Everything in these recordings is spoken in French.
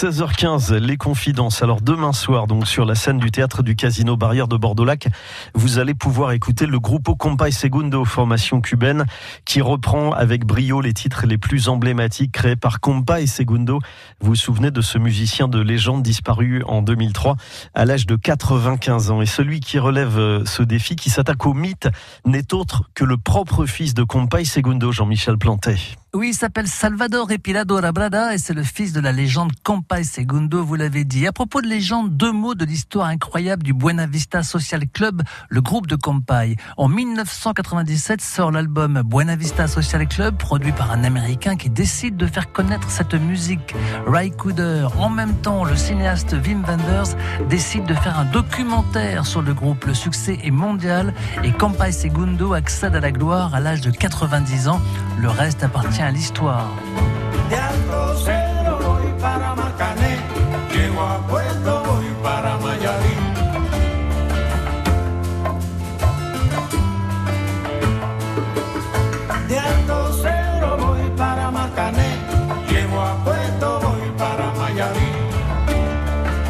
16h15, les confidences. Alors demain soir, donc sur la scène du théâtre du Casino Barrière de Bordeaux-Lac, vous allez pouvoir écouter le Grupo Compay Segundo, formation cubaine, qui reprend avec brio les titres les plus emblématiques créés par Compay Segundo. Vous vous souvenez de ce musicien de légende disparu en 2003 à l'âge de 95 ans. Et celui qui relève euh, ce défi, qui s'attaque au mythe, n'est autre que le propre fils de Compay Segundo, Jean-Michel Plantet. Oui, il s'appelle Salvador Epilado Rabrada et c'est le fils de la légende Compay Segundo, vous l'avez dit. À propos de légende, deux mots de l'histoire incroyable du Buena Vista Social Club, le groupe de Compay. En 1997 sort l'album Buena Vista Social Club, produit par un Américain qui décide de faire connaître cette musique. Ray Cooder, en même temps, le cinéaste Wim Wenders décide de faire un documentaire sur le groupe. Le succès est mondial et Compay Segundo accède à la gloire à l'âge de 90 ans. Le reste appartient à l'histoire.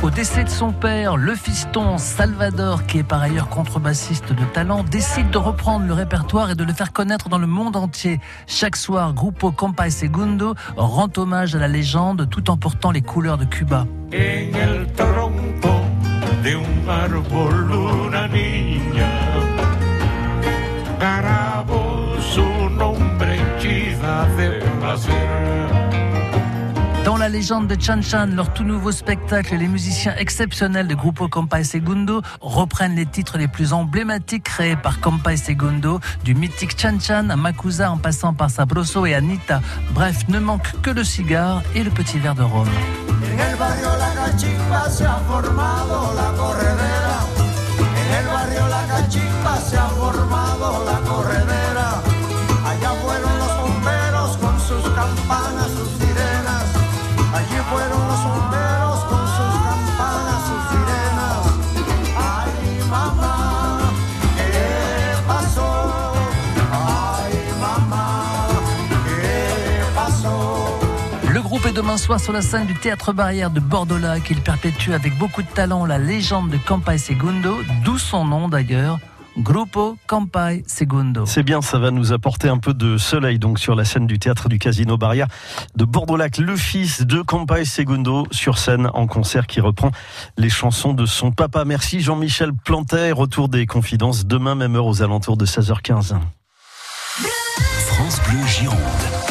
Au décès de son père, le fiston Salvador, qui est par ailleurs contrebassiste de talent, décide de reprendre le répertoire et de le faire connaître dans le monde entier. Chaque soir, Grupo Compay Segundo rend hommage à la légende tout en portant les couleurs de Cuba. Légende de Chan Chan, leur tout nouveau spectacle, les musiciens exceptionnels de Grupo Compay Segundo reprennent les titres les plus emblématiques créés par Compay Segundo, du mythique Chan Chan à Makusa en passant par Sabroso et Anita. Bref, ne manque que le cigare et le petit verre de rhum. Le groupe est demain soir sur la scène du Théâtre Barrière de Bordeaux-Lac. Il perpétue avec beaucoup de talent la légende de Compay Segundo, d'où son nom d'ailleurs. Grupo Compay Segundo. C'est bien, ça va nous apporter un peu de soleil donc sur la scène du théâtre du Casino Barrière de Bordeaux-Lac. Le fils de Compay Segundo sur scène en concert qui reprend les chansons de son papa. Merci Jean-Michel Plantet. Retour des confidences demain même heure aux alentours de 16h15. France Bleu Gironde.